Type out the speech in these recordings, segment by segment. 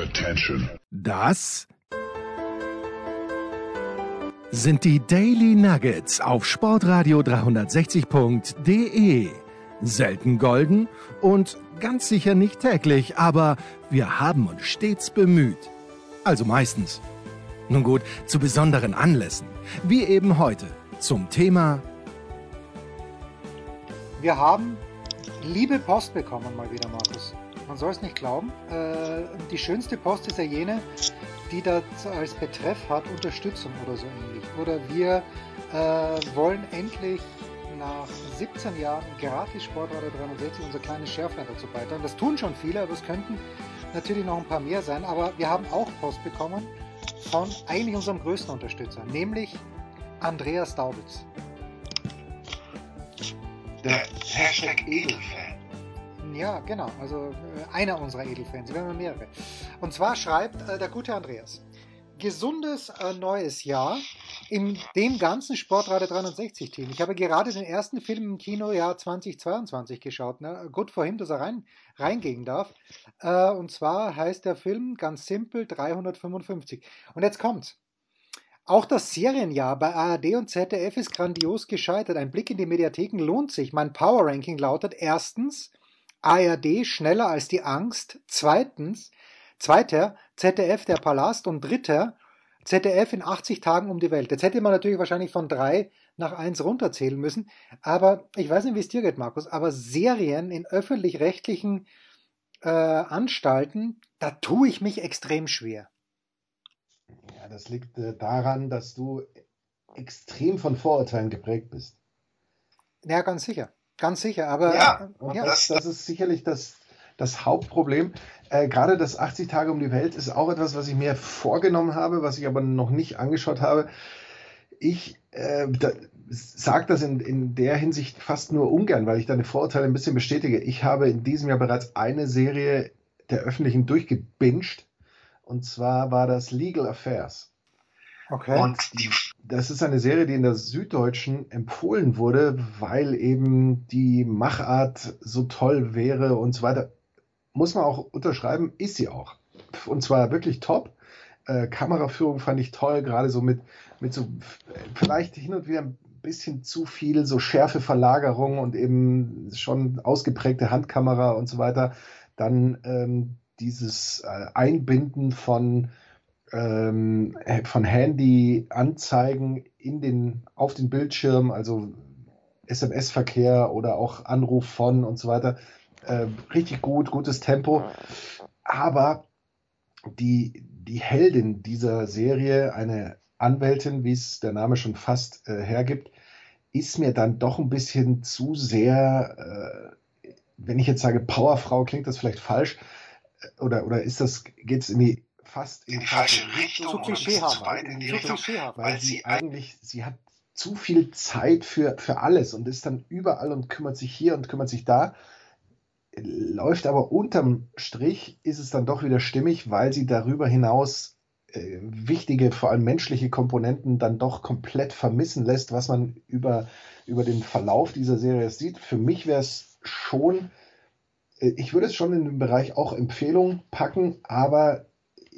Attention. Das sind die Daily Nuggets auf Sportradio 360.de. Selten golden und ganz sicher nicht täglich, aber wir haben uns stets bemüht. Also meistens. Nun gut, zu besonderen Anlässen, wie eben heute zum Thema Wir haben liebe Post bekommen mal wieder, Markus. Man soll es nicht glauben. Äh, die schönste Post ist ja jene, die das als Betreff hat Unterstützung oder so ähnlich. Oder wir äh, wollen endlich nach 17 Jahren gratis Sportradio 360 unser kleines Schärflein dazu beitragen. Das tun schon viele, aber es könnten natürlich noch ein paar mehr sein. Aber wir haben auch Post bekommen von eigentlich unserem größten Unterstützer, nämlich Andreas Daubitz. Der Hashtag Edelfan. Ja, genau. Also äh, einer unserer Edelfans. Wir haben mehrere. Und zwar schreibt äh, der gute Andreas. Gesundes äh, neues Jahr in dem ganzen Sportradio 360 Team. Ich habe gerade den ersten Film im Kinojahr 2022 geschaut. Ne? Gut vor ihm, dass er rein, reingehen darf. Äh, und zwar heißt der Film ganz simpel 355. Und jetzt kommt's. Auch das Serienjahr bei ARD und ZDF ist grandios gescheitert. Ein Blick in die Mediatheken lohnt sich. Mein Power Ranking lautet erstens ARD schneller als die Angst, zweitens zweiter ZDF der Palast und dritter ZDF in 80 Tagen um die Welt. Jetzt hätte man natürlich wahrscheinlich von drei nach eins runterzählen müssen, aber ich weiß nicht, wie es dir geht, Markus, aber Serien in öffentlich-rechtlichen äh, Anstalten, da tue ich mich extrem schwer. Ja, das liegt äh, daran, dass du extrem von Vorurteilen geprägt bist. Ja, ganz sicher. Ganz sicher. Aber Ja, ja. Das, das ist sicherlich das, das Hauptproblem. Äh, gerade das 80 Tage um die Welt ist auch etwas, was ich mir vorgenommen habe, was ich aber noch nicht angeschaut habe. Ich äh, da, sage das in, in der Hinsicht fast nur ungern, weil ich deine Vorurteile ein bisschen bestätige. Ich habe in diesem Jahr bereits eine Serie der öffentlichen durchgebinged. Und zwar war das Legal Affairs. Okay. Und die, das ist eine Serie, die in der Süddeutschen empfohlen wurde, weil eben die Machart so toll wäre und so weiter. Muss man auch unterschreiben, ist sie auch. Und zwar wirklich top. Äh, Kameraführung fand ich toll, gerade so mit, mit so vielleicht hin und wieder ein bisschen zu viel so schärfe Verlagerung und eben schon ausgeprägte Handkamera und so weiter. Dann ähm, dieses äh, Einbinden von ähm, von Handy-Anzeigen den, auf den Bildschirm, also SMS-Verkehr oder auch Anruf von und so weiter. Äh, richtig gut, gutes Tempo. Aber die, die Heldin dieser Serie, eine Anwältin, wie es der Name schon fast äh, hergibt, ist mir dann doch ein bisschen zu sehr, äh, wenn ich jetzt sage Powerfrau, klingt das vielleicht falsch, äh, oder, oder ist das, geht es in die fast in die falsche Richtung Zu klischeehaft. zu weit in die Richtung, weil sie eigentlich, sie hat zu viel Zeit für, für alles und ist dann überall und kümmert sich hier und kümmert sich da. Läuft aber unterm Strich, ist es dann doch wieder stimmig, weil sie darüber hinaus äh, wichtige, vor allem menschliche Komponenten dann doch komplett vermissen lässt, was man über, über den Verlauf dieser Serie sieht. Für mich wäre es schon, äh, ich würde es schon in den Bereich auch Empfehlung packen, aber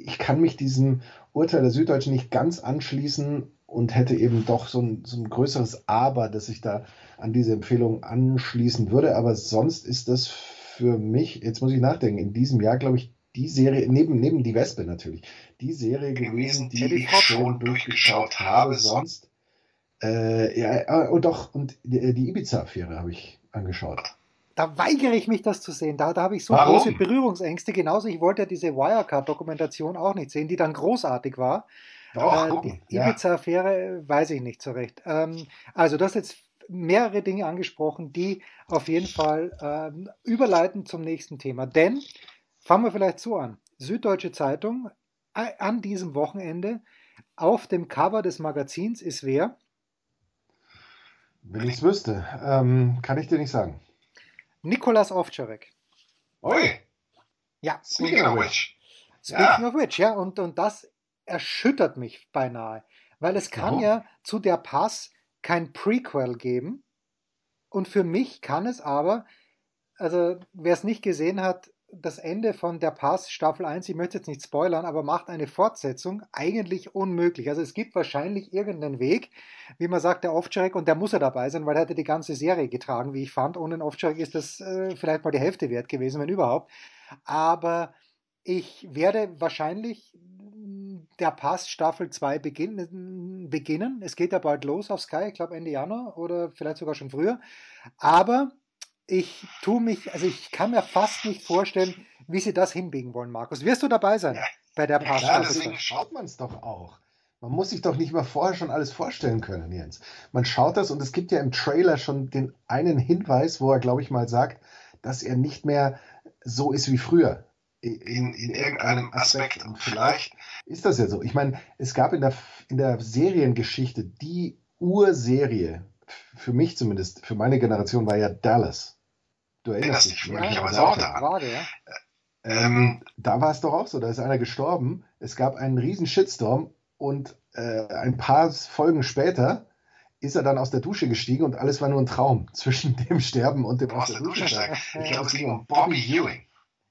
ich kann mich diesem Urteil der Süddeutschen nicht ganz anschließen und hätte eben doch so ein, so ein größeres Aber, dass ich da an diese Empfehlung anschließen würde. Aber sonst ist das für mich, jetzt muss ich nachdenken, in diesem Jahr, glaube ich, die Serie, neben, neben die Wespe natürlich, die Serie gewesen, die ich schon durchgeschaut habe. Sonst, äh, ja, und doch, und die, die Ibiza-Affäre habe ich angeschaut. Da weigere ich mich, das zu sehen. Da, da habe ich so Warum? große Berührungsängste. Genauso, ich wollte ja diese Wirecard-Dokumentation auch nicht sehen, die dann großartig war. Doch, Äh, die Ja. Ibiza-Affäre äh, weiß ich nicht so recht. Ähm, also, du hast jetzt mehrere Dinge angesprochen, die auf jeden Fall ähm, überleiten zum nächsten Thema. Denn, fangen wir vielleicht so an. Süddeutsche Zeitung, äh, an diesem Wochenende auf dem Cover des Magazins ist wer? Wenn ich es wüsste, ähm, kann ich dir nicht sagen. Nikolas Ovtcharek. Oi, Ja, Speaking of which, Speaking of which, ja, und, und das erschüttert mich beinahe, weil es kann Warum? ja zu der Pass kein Prequel geben. Und für mich kann es aber, also wer es nicht gesehen hat, das Ende von Der Pass Staffel 1, ich möchte jetzt nicht spoilern, aber macht eine Fortsetzung eigentlich unmöglich. Also es gibt wahrscheinlich irgendeinen Weg, wie man sagt, der Ovtcharek, und der muss er dabei sein, weil er hätte die ganze Serie getragen, wie ich fand. Ohne den Ovtcharek ist das äh, vielleicht mal die Hälfte wert gewesen, wenn überhaupt. Aber ich werde wahrscheinlich der Pass Staffel 2 beginn, beginnen. Es geht ja bald los auf Sky, ich glaube Ende Januar oder vielleicht sogar schon früher. Aber ich tue mich, also ich kann mir fast nicht vorstellen, wie sie das hinbiegen wollen, Markus. Wirst du dabei sein Ja. bei der Ja, Pass Staffel deswegen 2? schaut man es doch auch. Man muss sich doch nicht mal vorher schon alles vorstellen können, Jens. Man schaut das und es gibt ja im Trailer schon den einen Hinweis, wo er, glaube ich, mal sagt, dass er nicht mehr so ist wie früher. In, In, in irgendeinem Aspekt. Und vielleicht, ist das ja so. Ich meine, es gab in der, in der Seriengeschichte die Urserie, für mich zumindest, für meine Generation, war ja Dallas. Du erinnerst dich ne? Ja, auch vage, daran. vage, ja. Ähm, da war es doch auch so, da ist einer gestorben, es gab einen riesen Shitstorm und äh, ein paar Folgen später ist er dann aus der Dusche gestiegen und alles war nur ein Traum zwischen dem Sterben und dem aus der Dusche steigen. Ja, Ich glaube, es ging um Bobby Ewing.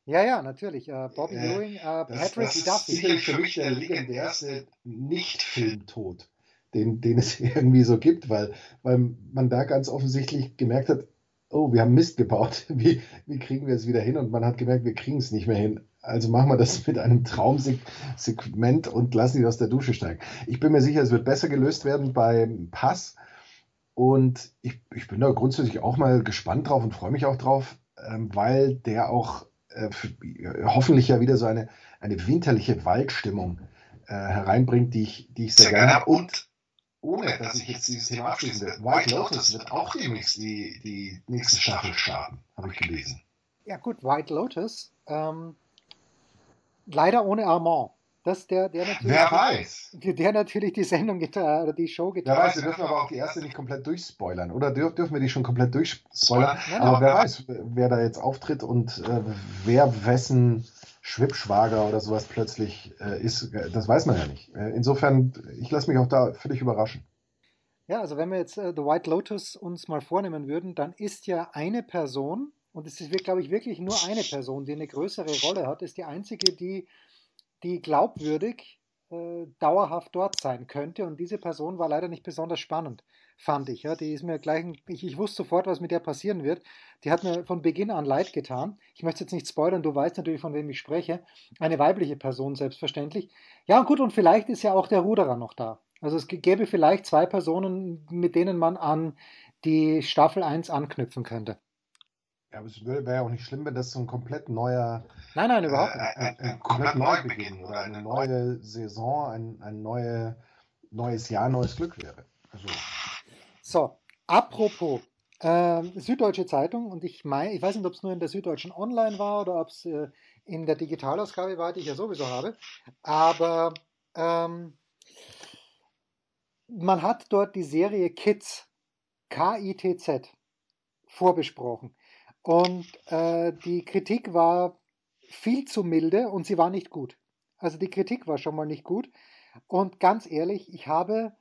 Ja, ja, natürlich. Äh, Bobby Äh, Ewing, äh, Das, Patrick das ist Duffy. sicherlich für mich der legendärste Nicht-Filmtod, den, den es irgendwie so gibt, weil, weil man da ganz offensichtlich gemerkt hat, oh, wir haben Mist gebaut, wie, wie kriegen wir es wieder hin? Und man hat gemerkt, wir kriegen es nicht mehr hin. Also machen wir das mit einem Traumsegment und lassen ihn aus der Dusche steigen. Ich bin mir sicher, es wird besser gelöst werden beim Pass. Und ich, ich bin da grundsätzlich auch mal gespannt drauf und freue mich auch drauf, ähm, weil der auch äh, hoffentlich ja wieder so eine, eine winterliche Waldstimmung äh, hereinbringt, die ich, die ich sehr, Sehr gerne habe. Und ohne dass ich jetzt dieses Thema abschließen will, White Lotus wird auch demnächst die, die nächste Staffel starten, habe ich gelesen. Ja gut, White Lotus. Ähm, leider ohne Armand. Das der, der natürlich, wer weiß. der natürlich die Sendung oder die Show Wer getragen weiß, wir dürfen aber auch die erste nicht komplett durchspoilern. Oder dürf, dürfen wir die schon komplett durchspoilern? Nein, Aber aber wer weiß, wer da jetzt auftritt und äh, wer wessen Schwippschwager oder sowas plötzlich äh, ist, äh, das weiß man ja nicht. Äh, insofern, ich lasse mich auch da völlig überraschen. Ja, also wenn wir jetzt äh, The White Lotus uns mal vornehmen würden, dann ist ja eine Person, und es ist, glaube ich, wirklich nur eine Person, die eine größere Rolle hat, ist die einzige, die, die glaubwürdig äh, dauerhaft dort sein könnte. Und diese Person war leider nicht besonders spannend, fand ich. Ja. Die ist mir gleich, ich, ich wusste sofort, was mit der passieren wird. Die hat mir von Beginn an leid getan. Ich möchte jetzt nicht spoilern, du weißt natürlich, von wem ich spreche. Eine weibliche Person, selbstverständlich. Ja, gut, und vielleicht ist ja auch der Ruderer noch da. Also es gäbe vielleicht zwei Personen, mit denen man an die Staffel 1 anknüpfen könnte. Ja, aber es wäre ja auch nicht schlimm, wenn das so ein komplett neuer, Nein, nein, überhaupt nicht. ein, ein, ein komplett Neubeginn oder eine neue Saison, ein, ein neue, neues Jahr, neues Glück wäre. Also, So, apropos, ähm, Süddeutsche Zeitung, und ich meine, ich weiß nicht, ob es nur in der Süddeutschen Online war oder ob es äh, in der Digitalausgabe war, die ich ja sowieso habe, aber ähm, man hat dort die Serie Kids, K-I-T-Z, vorbesprochen. Und äh, die Kritik war viel zu milde und sie war nicht gut. Also die Kritik war schon mal nicht gut. Und ganz ehrlich, ich habe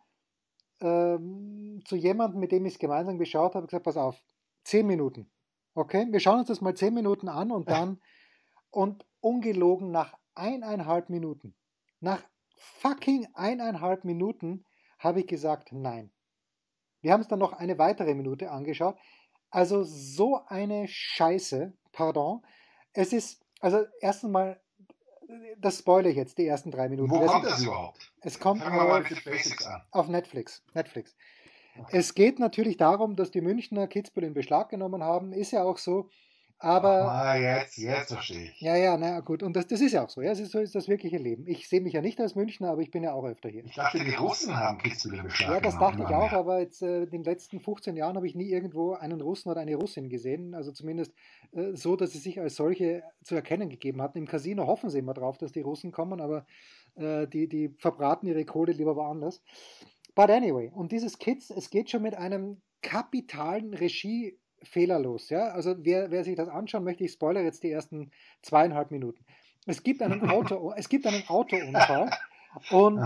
ähm, zu jemandem, mit dem ich es gemeinsam geschaut habe, gesagt, pass auf, zehn Minuten. Okay, wir schauen uns das mal zehn Minuten an und dann, und ungelogen nach eineinhalb Minuten, nach fucking eineinhalb Minuten habe ich gesagt, nein. Wir haben es dann noch eine weitere Minute angeschaut. Also so eine Scheiße, pardon. Es ist, also erstens mal, das spoilere ich jetzt, die ersten drei Minuten. Wo Wer kommt das überhaupt? Es kommt auf, Basics an. auf Netflix. Netflix. Es geht natürlich darum, dass die Münchner Kitzbühel in Beschlag genommen haben. Ist ja auch so. Aber Ah, jetzt, jetzt verstehe ich. ja, ja, na gut. Und das, das ist ja auch so. Ja, so ist das wirkliche Leben. Ich sehe mich ja nicht als Münchner, aber ich bin ja auch öfter hier. Ich dachte, die Russen haben Kitzbühel im Beschlag Ja, das dachte ich auch, aber jetzt äh, in den letzten 15 Jahren habe ich nie irgendwo einen Russen oder eine Russin gesehen. Also zumindest äh, so, dass sie sich als solche zu erkennen gegeben hatten. Im Casino hoffen sie immer drauf, dass die Russen kommen, aber äh, die, die verbraten ihre Kohle lieber woanders. But anyway, und dieses Kids, es geht schon mit einem kapitalen Regiefehler los. Ja? Also wer, wer sich das anschauen möchte, ich spoilere jetzt die ersten zweieinhalb Minuten. Es gibt einen, Auto, es gibt einen Autounfall und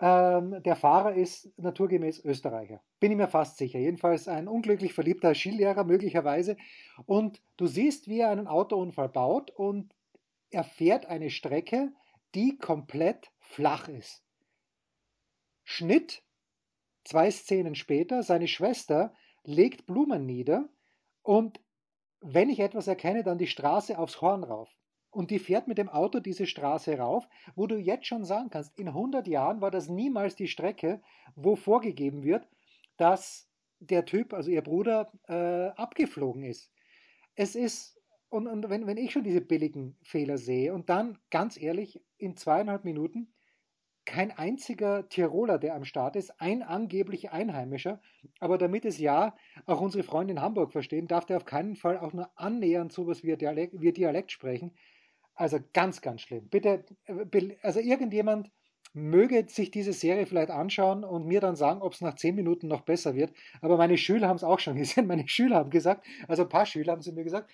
ähm, der Fahrer ist naturgemäß Österreicher. Bin ich mir fast sicher. Jedenfalls ein unglücklich verliebter Skilehrer möglicherweise. Und du siehst, wie er einen Autounfall baut und er fährt eine Strecke, die komplett flach ist. Schnitt, zwei Szenen später, seine Schwester legt Blumen nieder und wenn ich etwas erkenne, dann die Straße aufs Horn rauf und die fährt mit dem Auto diese Straße rauf, wo du jetzt schon sagen kannst, in 100 Jahren war das niemals die Strecke, wo vorgegeben wird, dass der Typ, also ihr Bruder, äh, abgeflogen ist. Es ist, und, und wenn, wenn ich schon diese billigen Fehler sehe und dann, ganz ehrlich, in zweieinhalb Minuten kein einziger Tiroler, der am Start ist, ein angeblich Einheimischer, aber damit es ja auch unsere Freunde in Hamburg verstehen, darf der auf keinen Fall auch nur annähernd so was wie Dialekt, wie Dialekt sprechen. Also ganz, ganz schlimm. Bitte, äh, also irgendjemand möge sich diese Serie vielleicht anschauen und mir dann sagen, ob es nach zehn Minuten noch besser wird. Aber meine Schüler haben es auch schon gesehen. Meine Schüler haben gesagt, also ein paar Schüler haben sie mir gesagt,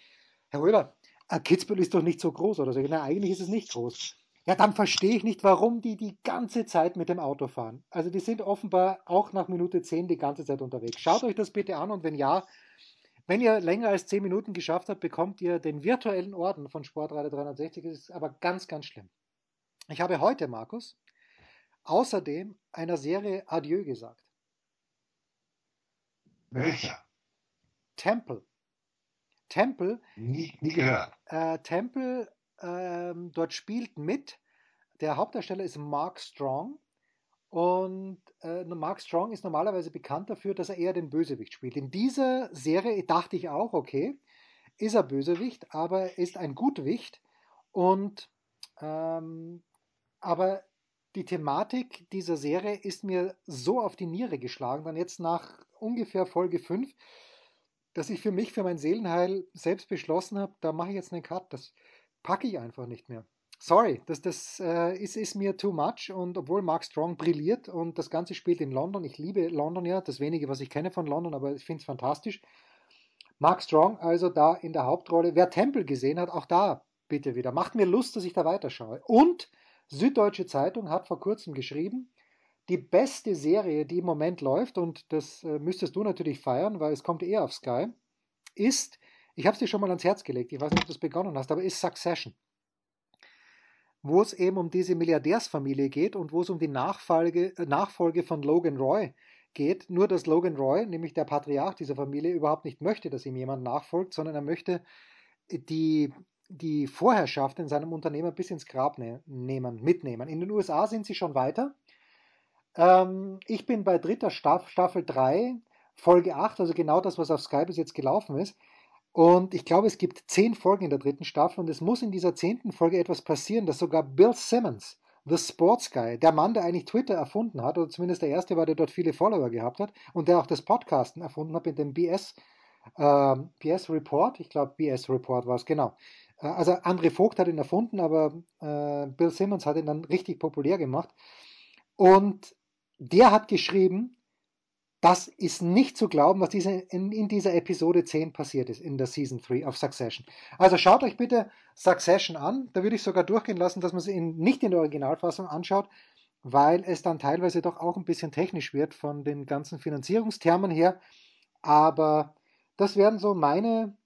Herr Röber, Kitzbühel ist doch nicht so groß oder so. Na, eigentlich ist es nicht groß. Ja, dann verstehe ich nicht, warum die die ganze Zeit mit dem Auto fahren. Also die sind offenbar auch nach Minute 10 die ganze Zeit unterwegs. Schaut euch das bitte an und wenn ja, wenn ihr länger als 10 Minuten geschafft habt, bekommt ihr den virtuellen Orden von Sportreiter 360. Das ist aber ganz, ganz schlimm. Ich habe heute, Markus, außerdem einer Serie Adieu gesagt. Welcher? Temple. Temple. Nie, nie gehört. Äh, Temple, äh, dort spielt mit. Der Hauptdarsteller ist Mark Strong. Und äh, Mark Strong ist normalerweise bekannt dafür, dass er eher den Bösewicht spielt. In dieser Serie dachte ich auch, okay, ist er Bösewicht, aber er ist ein Gutwicht. Und ähm, aber die Thematik dieser Serie ist mir so auf die Niere geschlagen, dann jetzt nach ungefähr Folge 5, dass ich für mich, für mein Seelenheil selbst beschlossen habe, da mache ich jetzt einen Cut. Das packe ich einfach nicht mehr sorry, das, das äh, ist, ist mir too much und obwohl Mark Strong brilliert und das Ganze spielt in London, ich liebe London ja, das wenige, was ich kenne von London, aber ich finde es fantastisch. Mark Strong also da in der Hauptrolle. Wer Temple gesehen hat, auch da bitte wieder. Macht mir Lust, dass ich da weiterschaue. Und Süddeutsche Zeitung hat vor kurzem geschrieben, die beste Serie, die im Moment läuft, und das äh, müsstest du natürlich feiern, weil es kommt eher auf Sky, ist, ich habe es dir schon mal ans Herz gelegt, ich weiß nicht, ob du es begonnen hast, aber ist Succession wo es eben um diese Milliardärsfamilie geht und wo es um die Nachfolge, äh, Nachfolge von Logan Roy geht. Nur, dass Logan Roy, nämlich der Patriarch dieser Familie, überhaupt nicht möchte, dass ihm jemand nachfolgt, sondern er möchte die, die Vorherrschaft in seinem Unternehmen bis ins Grab ne nehmen, mitnehmen. In den USA sind sie schon weiter. Ähm, ich bin bei dritter Staff, Staffel 3, Folge 8, also genau das, was auf Sky bis jetzt gelaufen ist. Und ich glaube, es gibt zehn Folgen in der dritten Staffel und es muss in dieser zehnten Folge etwas passieren, dass sogar Bill Simmons, The Sports Guy, der Mann, der eigentlich Twitter erfunden hat, oder zumindest der erste war, der dort viele Follower gehabt hat und der auch das Podcasten erfunden hat mit dem BS, äh, BS Report, ich glaube BS Report war es, genau. Äh, also André Vogt hat ihn erfunden, aber äh, Bill Simmons hat ihn dann richtig populär gemacht. Und der hat geschrieben, das ist nicht zu glauben, was diese, in, in, dieser Episode 10 passiert ist, in der Season 3 of Succession. Also schaut euch bitte Succession an. Da würde ich sogar durchgehen lassen, dass man sie in, nicht in der Originalfassung anschaut, weil es dann teilweise doch auch ein bisschen technisch wird von den ganzen Finanzierungstermen her. Aber das wären so meine,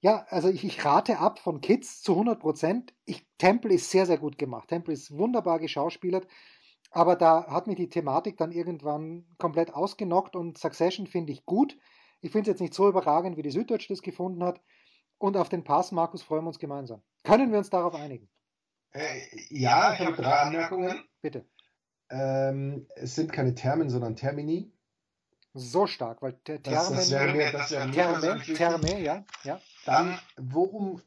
ja, also ich, ich rate ab von Kids zu 100 Prozent. Temple ist sehr, sehr gut gemacht. Temple ist wunderbar geschauspielert. Aber da hat mich die Thematik dann irgendwann komplett ausgenockt und Succession finde ich gut. Ich finde es jetzt nicht so überragend, wie die Süddeutsche das gefunden hat. Und auf den Pass, Markus, freuen wir uns gemeinsam. Können wir uns darauf einigen? Äh, ja, ich habe drei Anmerkungen. Bitte. Ähm, es sind keine Termen, sondern Termini. So stark, weil Das, Termen, das wäre mir, das wäre mir Terme, persönlich Terme, ja, ja. Dann, worum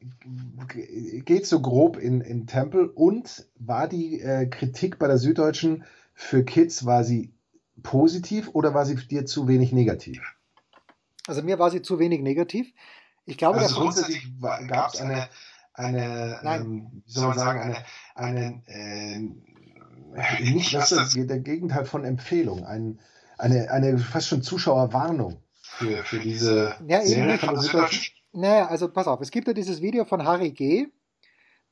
geht so grob in, in Temple und war die äh, Kritik bei der Süddeutschen für Kids, war sie positiv oder war sie dir zu wenig negativ? Also mir war sie zu wenig negativ. Ich glaube, Also grundsätzlich gab es eine, eine Nein. ähm, wie soll man sagen, eine, eine ähm, Nicht, was ist der Gegenteil von Empfehlung, ein, eine, eine fast schon Zuschauerwarnung. für, für diese Ja, eben Serie von der Süddeutschen. Naja, also pass auf, es gibt ja dieses Video von Harry G.,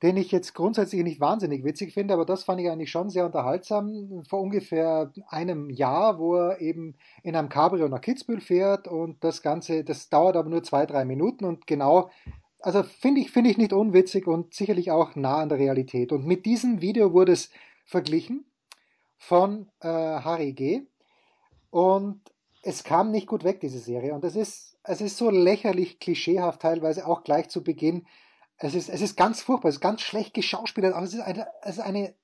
den ich jetzt grundsätzlich nicht wahnsinnig witzig finde, aber das fand ich eigentlich schon sehr unterhaltsam. Vor ungefähr einem Jahr, wo er eben in einem Cabrio nach Kitzbühel fährt und das Ganze, das dauert aber nur zwei, drei Minuten und genau, also finde ich, finde ich nicht unwitzig und sicherlich auch nah an der Realität. Und mit diesem Video wurde es verglichen von äh, Harry G. Und es kam nicht gut weg, diese Serie. Und es ist, es ist so lächerlich klischeehaft teilweise auch gleich zu Beginn. Es ist, es ist ganz furchtbar, es ist ganz schlecht geschauspielert, aber es ist eine, es ist eine,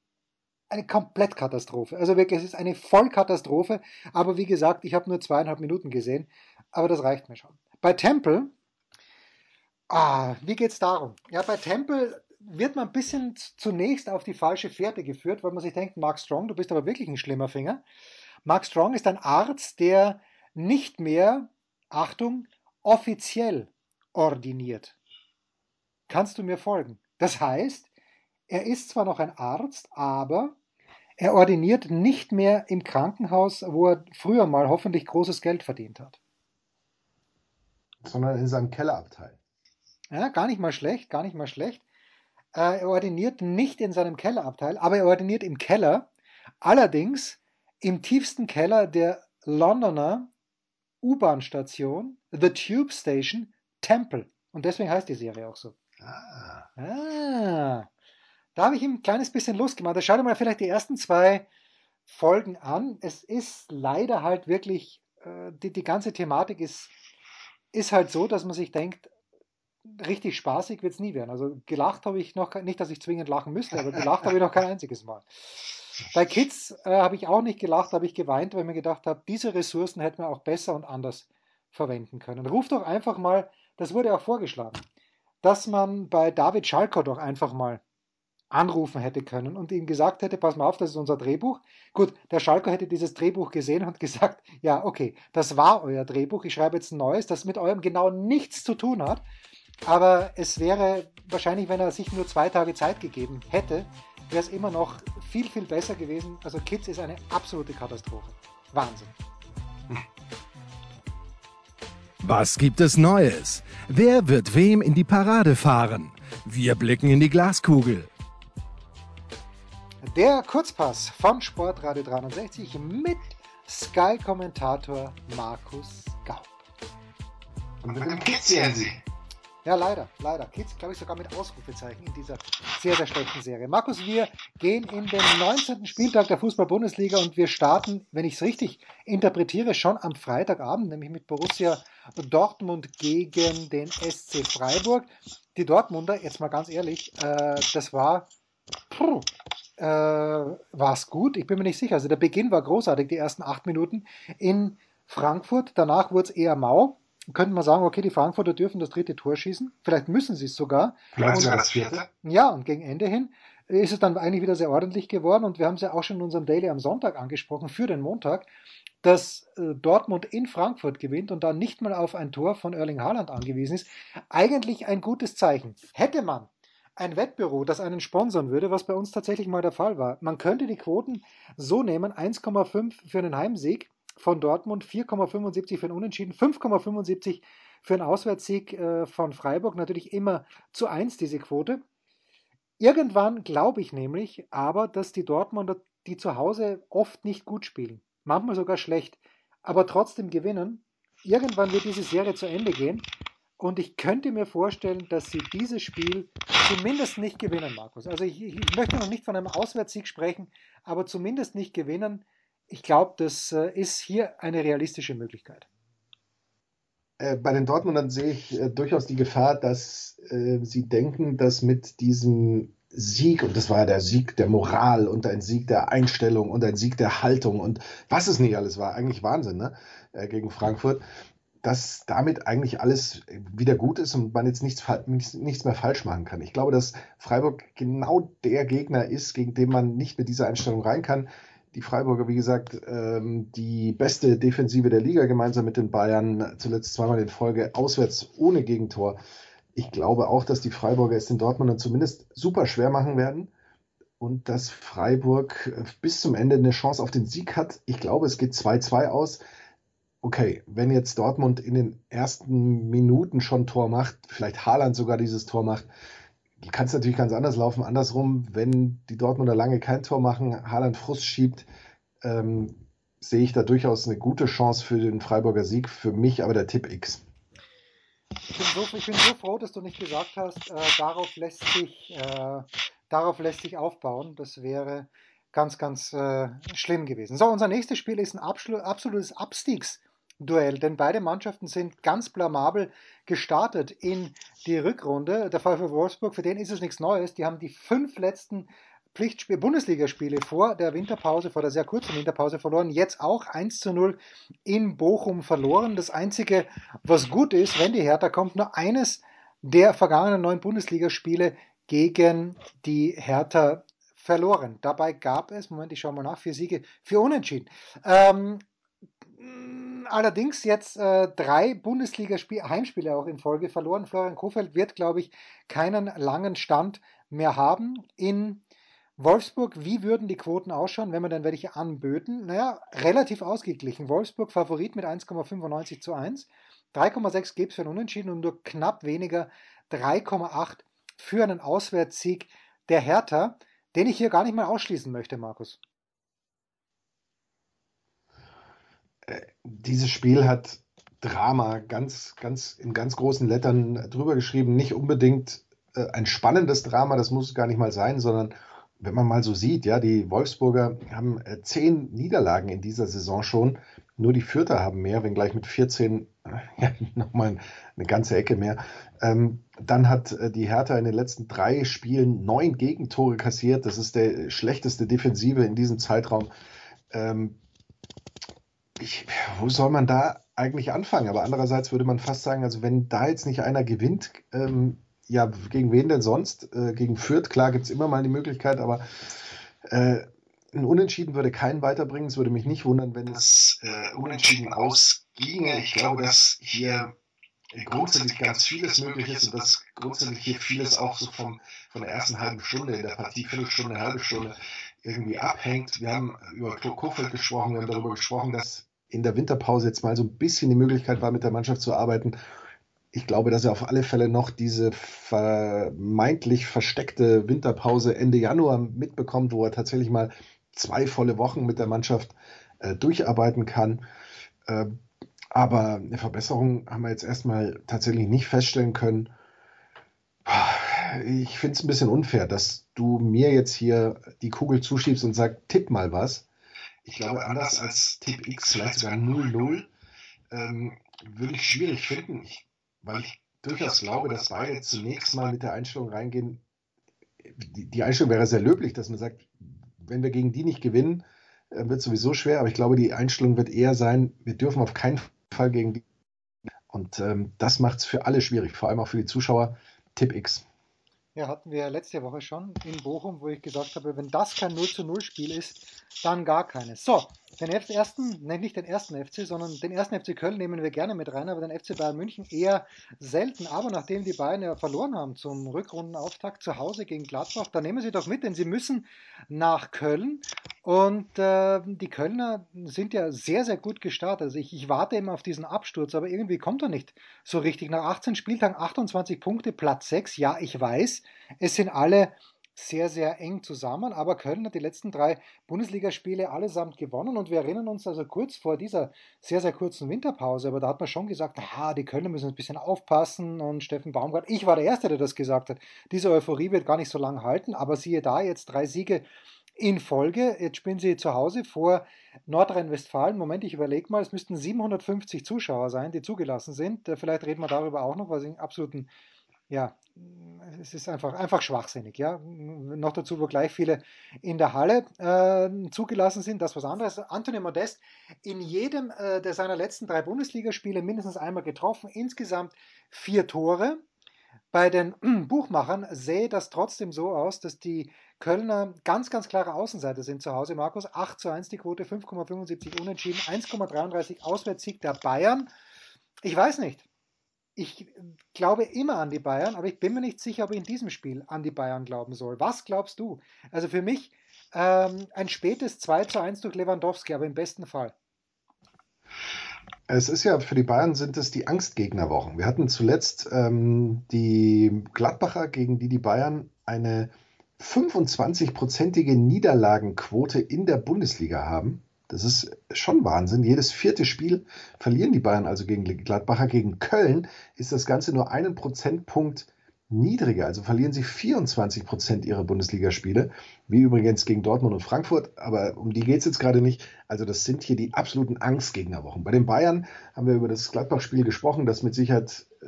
eine Komplettkatastrophe. Also wirklich, es ist eine Vollkatastrophe. Aber wie gesagt, ich habe nur zweieinhalb Minuten gesehen, aber das reicht mir schon. Bei Temple, ah, wie geht's darum? Ja, bei Temple wird man ein bisschen zunächst auf die falsche Fährte geführt, weil man sich denkt, Mark Strong, du bist aber wirklich ein schlimmer Finger. Mark Strong ist ein Arzt, der nicht mehr, Achtung, offiziell ordiniert. Kannst du mir folgen? Das heißt, er ist zwar noch ein Arzt, aber er ordiniert nicht mehr im Krankenhaus, wo er früher mal hoffentlich großes Geld verdient hat. Sondern in seinem Kellerabteil. Ja, gar nicht mal schlecht, gar nicht mal schlecht. Äh, er ordiniert nicht in seinem Kellerabteil, aber er ordiniert im Keller. Allerdings im tiefsten Keller der Londoner U-Bahn-Station, The Tube Station, Temple. Und deswegen heißt die Serie auch so. Ah. Ah, da habe ich ihm ein kleines bisschen Lust gemacht. Da schau dir mal vielleicht die ersten zwei Folgen an. Es ist leider halt wirklich, äh, die, die ganze Thematik ist, ist halt so, dass man sich denkt, richtig spaßig wird es nie werden. Also gelacht habe ich noch, nicht, dass ich zwingend lachen müsste, aber gelacht habe ich noch kein einziges Mal. Bei Kids äh, habe ich auch nicht gelacht, habe ich geweint, weil ich mir gedacht habe, diese Ressourcen hätten wir auch besser und anders verwenden können. Ruf doch einfach mal, das wurde auch vorgeschlagen, dass man bei David Schalker doch einfach mal anrufen hätte können und ihm gesagt hätte, pass mal auf, das ist unser Drehbuch. Gut, der Schalker hätte dieses Drehbuch gesehen und gesagt, ja, okay, das war euer Drehbuch, ich schreibe jetzt ein neues, das mit eurem genau nichts zu tun hat. Aber es wäre wahrscheinlich, wenn er sich nur zwei Tage Zeit gegeben hätte, wäre es immer noch viel, viel besser gewesen. Also Kids ist eine absolute Katastrophe. Wahnsinn. Was gibt es Neues? Wer wird wem in die Parade fahren? Wir blicken in die Glaskugel. Der Kurzpass von Sportradio 360 mit Sky-Kommentator Markus Gaub. Und mit dem Kids sehen Sie. Ja, leider, leider. Kids, glaube ich, sogar mit Ausrufezeichen in dieser sehr, sehr schlechten Serie. Markus, wir gehen in den 19. Spieltag der Fußball-Bundesliga und wir starten, wenn ich es richtig interpretiere, schon am Freitagabend, nämlich mit Borussia Dortmund gegen den SC Freiburg. Die Dortmunder, jetzt mal ganz ehrlich, äh, das war, puh, äh, war es gut? Ich bin mir nicht sicher. Also der Beginn war großartig, die ersten acht Minuten in Frankfurt. Danach wurde es eher mau könnte man sagen, okay, die Frankfurter dürfen das dritte Tor schießen. Vielleicht müssen sie es sogar. Vielleicht sogar das vierte. Ja, und gegen Ende hin ist es dann eigentlich wieder sehr ordentlich geworden. Und wir haben es ja auch schon in unserem Daily am Sonntag angesprochen, für den Montag, dass äh, Dortmund in Frankfurt gewinnt und dann nicht mal auf ein Tor von Erling Haaland angewiesen ist. Eigentlich ein gutes Zeichen. Hätte man ein Wettbüro, das einen sponsern würde, was bei uns tatsächlich mal der Fall war. Man könnte die Quoten so nehmen, 1,5 für einen Heimsieg von Dortmund, 4,75 für ein Unentschieden, 5,75 für einen Auswärtssieg äh, von Freiburg. Natürlich immer zu 1 diese Quote. Irgendwann glaube ich nämlich aber, dass die Dortmunder, die zu Hause oft nicht gut spielen, manchmal sogar schlecht, aber trotzdem gewinnen, irgendwann wird diese Serie zu Ende gehen. Und ich könnte mir vorstellen, dass sie dieses Spiel zumindest nicht gewinnen, Markus. Also ich, ich möchte noch nicht von einem Auswärtssieg sprechen, aber zumindest nicht gewinnen ich glaube, das äh, ist hier eine realistische Möglichkeit. Äh, bei den Dortmundern sehe ich äh, durchaus die Gefahr, dass äh, sie denken, dass mit diesem Sieg, und das war ja der Sieg der Moral und ein Sieg der Einstellung und ein Sieg der Haltung und was es nicht alles war, eigentlich Wahnsinn, ne? Äh, gegen Frankfurt, dass damit eigentlich alles wieder gut ist und man jetzt nichts, nichts mehr falsch machen kann. Ich glaube, dass Freiburg genau der Gegner ist, gegen den man nicht mit dieser Einstellung rein kann die Freiburger, wie gesagt, ähm, die beste Defensive der Liga gemeinsam mit den Bayern, zuletzt zweimal in Folge auswärts ohne Gegentor. Ich glaube auch, dass die Freiburger es den Dortmundern zumindest super schwer machen werden und dass Freiburg äh, bis zum Ende eine Chance auf den Sieg hat. Ich glaube, es geht 2-2 aus. Okay, wenn jetzt Dortmund in den ersten Minuten schon Tor macht, vielleicht Haaland sogar dieses Tor macht, kann es natürlich ganz anders laufen. Andersrum, wenn die Dortmunder lange kein Tor machen, Haaland Frust schiebt, ähm, sehe ich da durchaus eine gute Chance für den Freiburger Sieg. Für mich aber der Tipp X. Ich bin so, ich bin so froh, dass du nicht gesagt hast, äh, darauf, lässt sich, äh, darauf lässt sich aufbauen. Das wäre ganz, ganz äh, schlimm gewesen. So, unser nächstes Spiel ist ein absolutes Abstiegsduell, denn beide Mannschaften sind ganz blamabel gestartet in die Rückrunde. Der VfL Wolfsburg, für den ist es nichts Neues. Die haben die fünf letzten Bundesligaspiele vor der Winterpause, vor der sehr kurzen Winterpause verloren. Jetzt auch 1 zu 0 in Bochum verloren. Das Einzige, was gut ist, wenn die Hertha kommt, nur eines der vergangenen neun Bundesligaspiele gegen die Hertha verloren. Dabei gab es, Moment, ich schaue mal nach, vier Siege, vier Unentschieden. Ähm, allerdings jetzt äh, drei Bundesliga-Heimspiele auch in Folge verloren. Florian Kofeld wird, glaube ich, keinen langen Stand mehr haben in Wolfsburg, wie würden die Quoten ausschauen, wenn wir dann welche anböten? Naja, relativ ausgeglichen. Wolfsburg Favorit mit 1,95 zu 1. 3,6 gäbe es für einen Unentschieden und nur knapp weniger 3,8 für einen Auswärtssieg der Hertha, den ich hier gar nicht mal ausschließen möchte, Markus. Äh, dieses Spiel hat Drama ganz, ganz in ganz großen Lettern drüber geschrieben. Nicht unbedingt äh, ein spannendes Drama, das muss es gar nicht mal sein, sondern wenn man mal so sieht, ja, die Wolfsburger haben äh, zehn Niederlagen in dieser Saison schon. Nur die Fürther haben mehr, wenngleich mit 14 äh, ja, nochmal eine ganze Ecke mehr. Ähm, dann hat äh, die Hertha in den letzten drei Spielen neun Gegentore kassiert. Das ist der schlechteste Defensive in diesem Zeitraum. Ähm, ich, wo soll man da eigentlich anfangen? Aber andererseits würde man fast sagen, also wenn da jetzt nicht einer gewinnt, ähm, ja, gegen wen denn sonst? Äh, gegen Fürth, klar, gibt es immer mal die Möglichkeit, aber äh, ein Unentschieden würde keinen weiterbringen. Es würde mich nicht wundern, wenn es äh, Unentschieden ausginge. Ich glaube, dass hier grundsätzlich ganz vieles möglich ist und dass grundsätzlich hier vieles auch so vom, von der ersten halben Stunde in der Partie, Viertelstunde, halbe Stunde irgendwie abhängt. Wir haben über Kofeld gesprochen, wir haben darüber gesprochen, dass in der Winterpause jetzt mal so ein bisschen die Möglichkeit war, mit der Mannschaft zu arbeiten ich glaube, dass er auf alle Fälle noch diese vermeintlich versteckte Winterpause Ende Januar mitbekommt, wo er tatsächlich mal zwei volle Wochen mit der Mannschaft äh, durcharbeiten kann. Äh, aber eine Verbesserung haben wir jetzt erstmal tatsächlich nicht feststellen können. Ich finde es ein bisschen unfair, dass du mir jetzt hier die Kugel zuschiebst und sagst, tipp mal was. Ich glaube, anders als Tipp X, vielleicht sogar 0-0, ähm, würde ich schwierig finden. Ich weil ich durchaus glaube, dass beide zunächst mal mit der Einstellung reingehen. Die, die Einstellung wäre sehr löblich, dass man sagt, wenn wir gegen die nicht gewinnen, äh, wird es sowieso schwer. Aber ich glaube, die Einstellung wird eher sein, wir dürfen auf keinen Fall gegen die. Und ähm, das macht es für alle schwierig, vor allem auch für die Zuschauer. Tipp X. Ja, hatten wir letzte Woche schon in Bochum, wo ich gesagt habe, wenn das kein 0 zu 0 Spiel ist, dann gar keines. So, den ersten, nein, nicht den ersten FC, sondern den ersten FC Köln nehmen wir gerne mit rein, aber den FC Bayern München eher selten. Aber nachdem die Bayern ja verloren haben zum Rückrundenauftakt zu Hause gegen Gladbach, dann nehmen sie doch mit, denn sie müssen nach Köln. Und äh, die Kölner sind ja sehr, sehr gut gestartet. Also ich, ich warte immer auf diesen Absturz, aber irgendwie kommt er nicht so richtig. Nach 18 Spieltagen 28 Punkte, Platz 6. Ja, ich weiß, es sind alle sehr, sehr eng zusammen, aber Köln hat die letzten drei Bundesligaspiele allesamt gewonnen und wir erinnern uns also kurz vor dieser sehr, sehr kurzen Winterpause, aber da hat man schon gesagt, aha, die Kölner müssen ein bisschen aufpassen und Steffen Baumgart, ich war der Erste, der das gesagt hat, diese Euphorie wird gar nicht so lange halten, aber siehe da, jetzt drei Siege in Folge, jetzt spielen sie zu Hause vor Nordrhein-Westfalen, Moment, ich überlege mal, es müssten 750 Zuschauer sein, die zugelassen sind, vielleicht reden wir darüber auch noch, was ich absoluten ja, es ist einfach, einfach schwachsinnig. Ja? Noch dazu, wo gleich viele in der Halle äh, zugelassen sind, das was anderes. Anthony Modest in jedem äh, der seiner letzten drei Bundesligaspiele mindestens einmal getroffen, insgesamt vier Tore. Bei den Buchmachern sähe das trotzdem so aus, dass die Kölner ganz, ganz klare Außenseiter sind zu Hause. Markus, 8 zu 1 die Quote, 5,75 unentschieden, 1,33 Auswärtssieg der Bayern. Ich weiß nicht ich glaube immer an die Bayern, aber ich bin mir nicht sicher, ob ich in diesem Spiel an die Bayern glauben soll. Was glaubst du? Also für mich ähm, ein spätes 2 zu 1 durch Lewandowski, aber im besten Fall. Es ist ja für die Bayern sind es die Angstgegnerwochen. Wir hatten zuletzt ähm, die Gladbacher, gegen die die Bayern eine 25-prozentige Niederlagenquote in der Bundesliga haben. Das ist schon Wahnsinn. Jedes vierte Spiel verlieren die Bayern also gegen Gladbacher. Gegen Köln ist das Ganze nur einen Prozentpunkt niedriger. Also verlieren sie 24 Prozent ihrer Bundesligaspiele, wie übrigens gegen Dortmund und Frankfurt. Aber um die geht es jetzt gerade nicht. Also das sind hier die absoluten Angstgegnerwochen. Bei den Bayern haben wir über das Gladbach-Spiel gesprochen, das mit Sicherheit äh,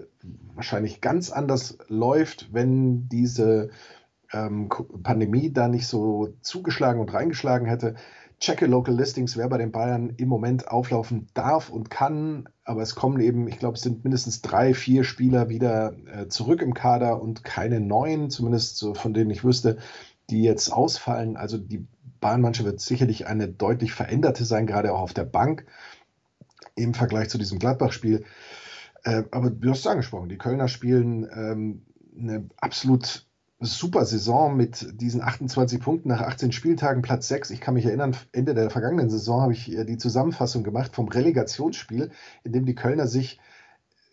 wahrscheinlich ganz anders läuft, wenn diese ähm, Pandemie da nicht so zugeschlagen und reingeschlagen hätte. Checke Local Listings, wer bei den Bayern im Moment auflaufen darf und kann, aber es kommen eben, ich glaube, es sind mindestens drei, vier Spieler wieder äh, zurück im Kader und keine neuen, zumindest so von denen ich wüsste, die jetzt ausfallen. Also die Bayern-Mannschaft wird sicherlich eine deutlich veränderte sein, gerade auch auf der Bank im Vergleich zu diesem Gladbach-Spiel. Äh, aber du hast es angesprochen, die Kölner spielen ähm, eine absolut super Saison mit diesen 28 Punkten nach 18 Spieltagen, Platz 6. Ich kann mich erinnern, Ende der vergangenen Saison habe ich die Zusammenfassung gemacht vom Relegationsspiel, in dem die Kölner sich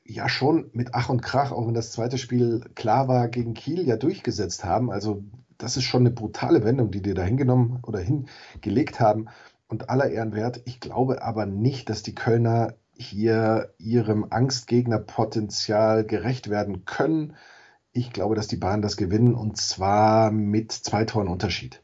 ja schon mit Ach und Krach, auch wenn das zweite Spiel klar war, gegen Kiel ja durchgesetzt haben. Also das ist schon eine brutale Wendung, die die da hingenommen oder hingelegt haben. Und aller Ehren wert. Ich glaube aber nicht, dass die Kölner hier ihrem Angstgegnerpotenzial gerecht werden können. Ich glaube, dass die Bayern das gewinnen und zwar mit zwei Toren Unterschied.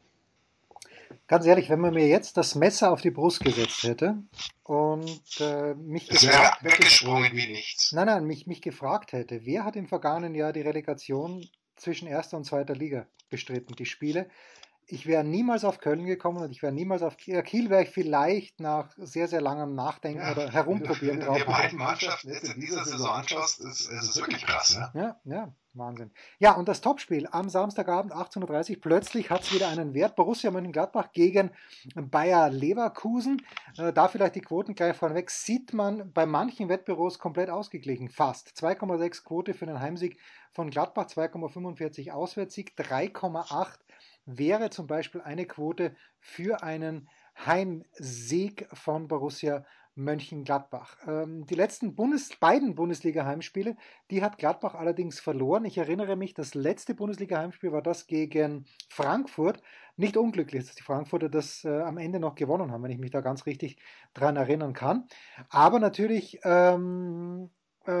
Ganz ehrlich, wenn man mir jetzt das Messer auf die Brust gesetzt hätte und äh, mich es gefragt, weggesprungen wie nichts. Nein, nein, mich, mich gefragt hätte, wer hat im vergangenen Jahr die Relegation zwischen erster und zweiter Liga bestritten, die Spiele? Ich wäre niemals auf Köln gekommen und ich wäre niemals auf Kiel. Kiel wäre ich vielleicht nach sehr, sehr langem Nachdenken ja, oder herumprobieren drauf. Wenn du dir beiden Mannschaften jetzt in dieser Saison anschaust, ist es wirklich krass. Ne? Ja, ja, Wahnsinn. Ja, und das Topspiel am Samstagabend 18.30 Uhr, plötzlich hat es wieder einen Wert. Borussia Mönchengladbach gegen Bayer Leverkusen. Äh, da vielleicht die Quoten gleich vorneweg. Sieht man bei manchen Wettbüros komplett ausgeglichen. Fast. 2,6 Quote für den Heimsieg von Gladbach, 2,45 Auswärtssieg, 3,8 wäre zum Beispiel eine Quote für einen Heimsieg von Borussia Mönchengladbach. Ähm, die letzten Bundes beiden Bundesliga-Heimspiele, die hat Gladbach allerdings verloren. Ich erinnere mich, das letzte Bundesliga-Heimspiel war das gegen Frankfurt. Nicht unglücklich, dass die Frankfurter das äh, am Ende noch gewonnen haben, wenn ich mich da ganz richtig dran erinnern kann. Aber natürlich, ähm, äh,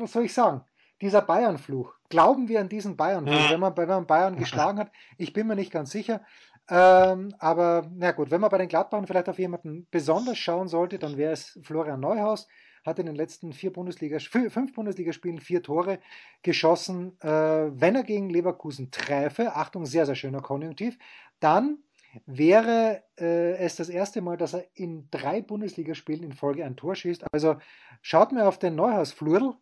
was soll ich sagen? Dieser Bayern-Fluch. Glauben wir an diesen Bayern-Fluch, wenn, man, wenn man Bayern geschlagen hat? Ich bin mir nicht ganz sicher. Ähm, aber na gut, wenn man bei den Gladbachern vielleicht auf jemanden besonders schauen sollte, dann wäre es Florian Neuhaus. Hat in den letzten vier Bundesliga, fünf Bundesligaspielen vier Tore geschossen. Äh, wenn er gegen Leverkusen träfe, Achtung, sehr, sehr schöner Konjunktiv, dann wäre äh, es das erste Mal, dass er in drei Bundesligaspielen in Folge ein Tor schießt. Also schaut mir auf den Neuhaus-Flurl.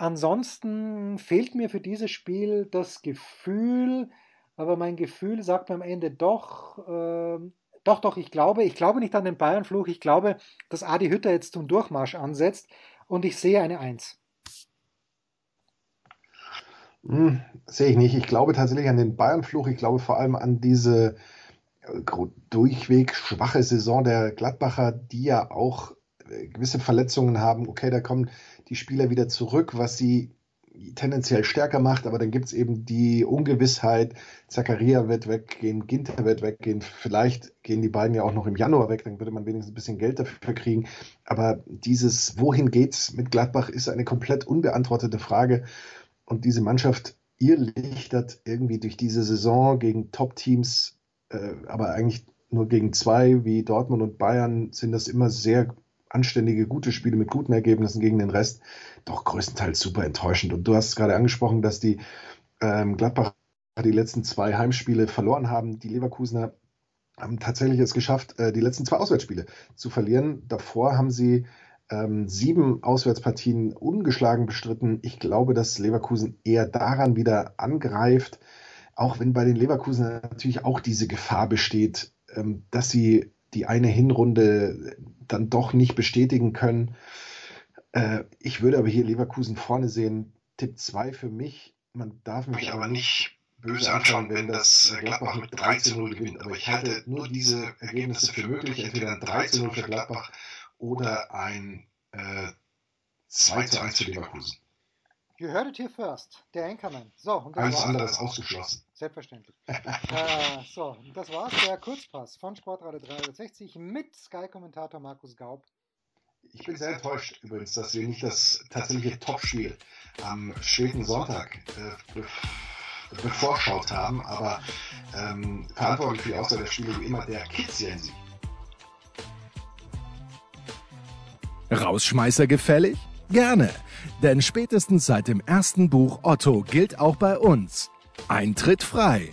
Ansonsten fehlt mir für dieses Spiel das Gefühl, aber mein Gefühl sagt mir am Ende doch, äh, doch, doch, ich glaube, ich glaube nicht an den Bayernfluch, ich glaube, dass Adi Hütter jetzt zum Durchmarsch ansetzt und ich sehe eine Eins. Hm, sehe ich nicht. Ich glaube tatsächlich an den Bayernfluch. Ich glaube vor allem an diese äh, durchweg schwache Saison der Gladbacher, die ja auch gewisse Verletzungen haben. Okay, da kommen die Spieler wieder zurück, was sie tendenziell stärker macht, aber dann gibt es eben die Ungewissheit, Zakaria wird weggehen, Ginter wird weggehen, vielleicht gehen die beiden ja auch noch im Januar weg, dann würde man wenigstens ein bisschen Geld dafür kriegen. Aber dieses Wohin geht's mit Gladbach ist eine komplett unbeantwortete Frage und diese Mannschaft ihr lichtert irgendwie durch diese Saison gegen Top-Teams, äh, aber eigentlich nur gegen zwei wie Dortmund und Bayern sind das immer sehr anständige, gute Spiele mit guten Ergebnissen gegen den Rest doch größtenteils super enttäuschend. Und du hast gerade angesprochen, dass die ähm, Gladbach die letzten zwei Heimspiele verloren haben. Die Leverkusener haben tatsächlich es geschafft, äh, die letzten zwei Auswärtsspiele zu verlieren. Davor haben sie ähm, sieben Auswärtspartien ungeschlagen bestritten. Ich glaube, dass Leverkusen eher daran wieder angreift, auch wenn bei den Leverkusen natürlich auch diese Gefahr besteht, ähm, dass sie die eine Hinrunde dann doch nicht bestätigen können. Äh, ich würde aber hier Leverkusen vorne sehen. Tipp 2 für mich. Man darf mich, mich aber nicht böse anschauen, wenn das äh, Gladbach mit 13 0 gewinnt. Aber ich halte nur diese Ergebnisse für möglich. Entweder ein 13 0 für Gladbach oder ein äh, 2 zu 1 für Leverkusen. You heard it here first. Der Anchorman. So, und das Alles andere ist ausgeschlossen. Selbstverständlich. äh, so, das war's. Der Kurzpass von Sportradio 360 mit Sky-Kommentator Markus Gaub. Ich bin sehr enttäuscht übrigens, dass wir nicht das tatsächliche Topspiel am späten Sonntag äh, bevorschaut haben, aber ähm, verantwortlich für die Auswahl der Spiele wie immer der Kids Jensi. Rausschmeißer gefällig? Gerne, denn spätestens seit dem ersten Buch Otto gilt auch bei uns Eintritt frei.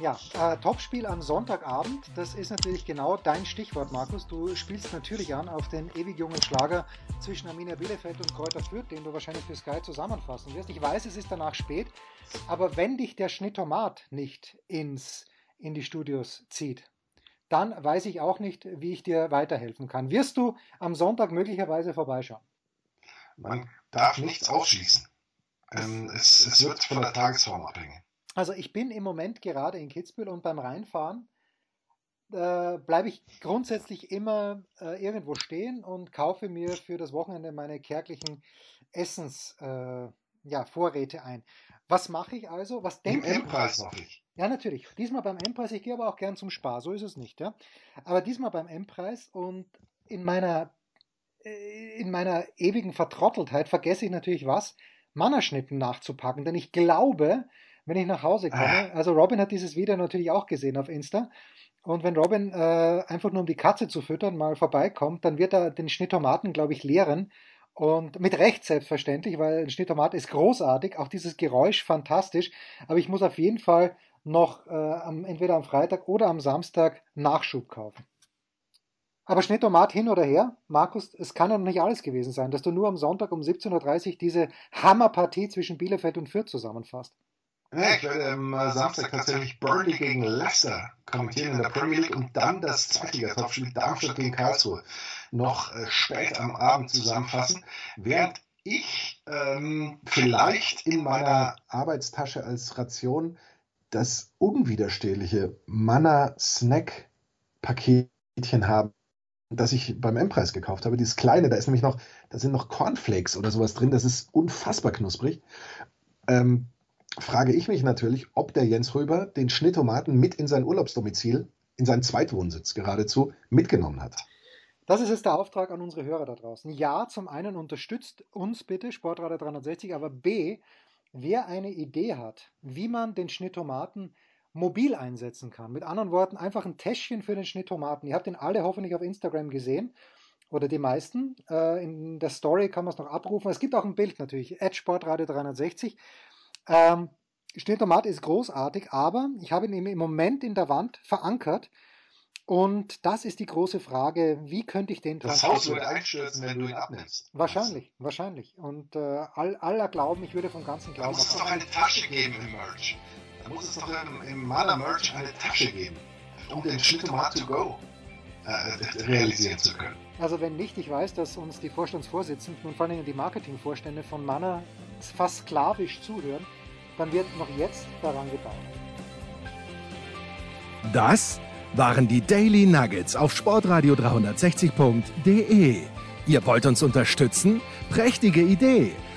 Ja, äh, Topspiel am Sonntagabend, das ist natürlich genau dein Stichwort, Markus. Du spielst natürlich an auf den ewig jungen Schlager zwischen Arminia Bielefeld und Kräuter Fürth, den du wahrscheinlich für Sky zusammenfassen wirst. Ich weiß, es ist danach spät, aber wenn dich der Schnittomat nicht ins, in die Studios zieht, dann weiß ich auch nicht, wie ich dir weiterhelfen kann. Wirst du am Sonntag möglicherweise vorbeischauen? Man darf nichts ausschließen. Ähm, es, es wird von der Tagesform abhängen. Also ich bin im Moment gerade in Kitzbühel und beim Reinfahren äh, bleibe ich grundsätzlich immer äh, irgendwo stehen und kaufe mir für das Wochenende meine kärglichen Essensvorräte äh, ja, ein. Was mache ich also? Was denke ich? M-Preis mache ich. Ja, natürlich. Diesmal beim M-Preis. Ich gehe aber auch gern zum Spar. So ist es nicht. Ja? Aber diesmal beim M-Preis und in meiner, äh, in meiner ewigen Vertrotteltheit vergesse ich natürlich was, Mannerschnitten nachzupacken. Denn ich glaube, wenn ich nach Hause komme. Ah. Also Robin hat dieses Video natürlich auch gesehen auf Insta. Und wenn Robin äh, einfach nur um die Katze zu füttern mal vorbeikommt, dann wird er den Schnitttomaten, glaube ich, leeren. Und mit Recht selbstverständlich, weil ein Schnitttomat ist großartig, auch dieses Geräusch fantastisch. Aber ich muss auf jeden Fall noch äh, am, entweder am Freitag oder am Samstag Nachschub kaufen. Aber Schnitttomat hin oder her, Markus, es kann ja noch nicht alles gewesen sein, dass du nur am Sonntag um 17.30 Uhr diese Hammerpartie zwischen Bielefeld und Fürth zusammenfasst. Ja, ich werde am äh, Samstag tatsächlich Burnley gegen Leicester kommentieren in der Premier League und dann das Zweitliga-Topspiel Darmstadt gegen Karlsruhe noch äh, spät am Abend zusammenfassen, während ich ähm, vielleicht in meiner Arbeitstasche als Ration das unwiderstehliche Manna-Snack-Paketchen habe, das ich beim M-Preis gekauft habe. Dieses kleine, da ist nämlich noch, da sind noch Cornflakes oder sowas drin, das ist unfassbar knusprig. Ähm, frage ich mich natürlich, ob der Jens Röber den Schnittomaten mit in sein Urlaubsdomizil, in seinen Zweitwohnsitz geradezu, mitgenommen hat. Das ist jetzt der Auftrag an unsere Hörer da draußen. Ja, zum einen unterstützt uns bitte, Sportradio 360, aber B, wer eine Idee hat, wie man den Schnittomaten mobil einsetzen kann. Mit anderen Worten, einfach ein Täschchen für den Schnittomaten. Ihr habt den alle hoffentlich auf Instagram gesehen oder die meisten. Äh, in der Story kann man es noch abrufen. Es gibt auch ein Bild natürlich, Sportradio 360. Ähm, Schnittomat ist großartig, aber ich habe ihn im Moment in der Wand verankert. Und das ist die große Frage, wie könnte ich den Das Haus würde einstürzen, wenn du ihn abnimmst. Wahrscheinlich, wahrscheinlich. Und äh, all, aller Glauben, ich würde vom ganzen Glauben. Da muss es doch eine Tasche geben im Merch. Da muss es doch im, im Mana Merch eine Tasche geben, um den Schnittomat to go äh, realisieren zu können. Also wenn nicht, ich weiß, dass uns die Vorstandsvorsitzenden und vor allem die Marketingvorstände von Mana fast sklavisch zuhören, dann wird noch jetzt daran gebaut. Das waren die Daily Nuggets auf sportradio 360.de. Ihr wollt uns unterstützen? Prächtige Idee!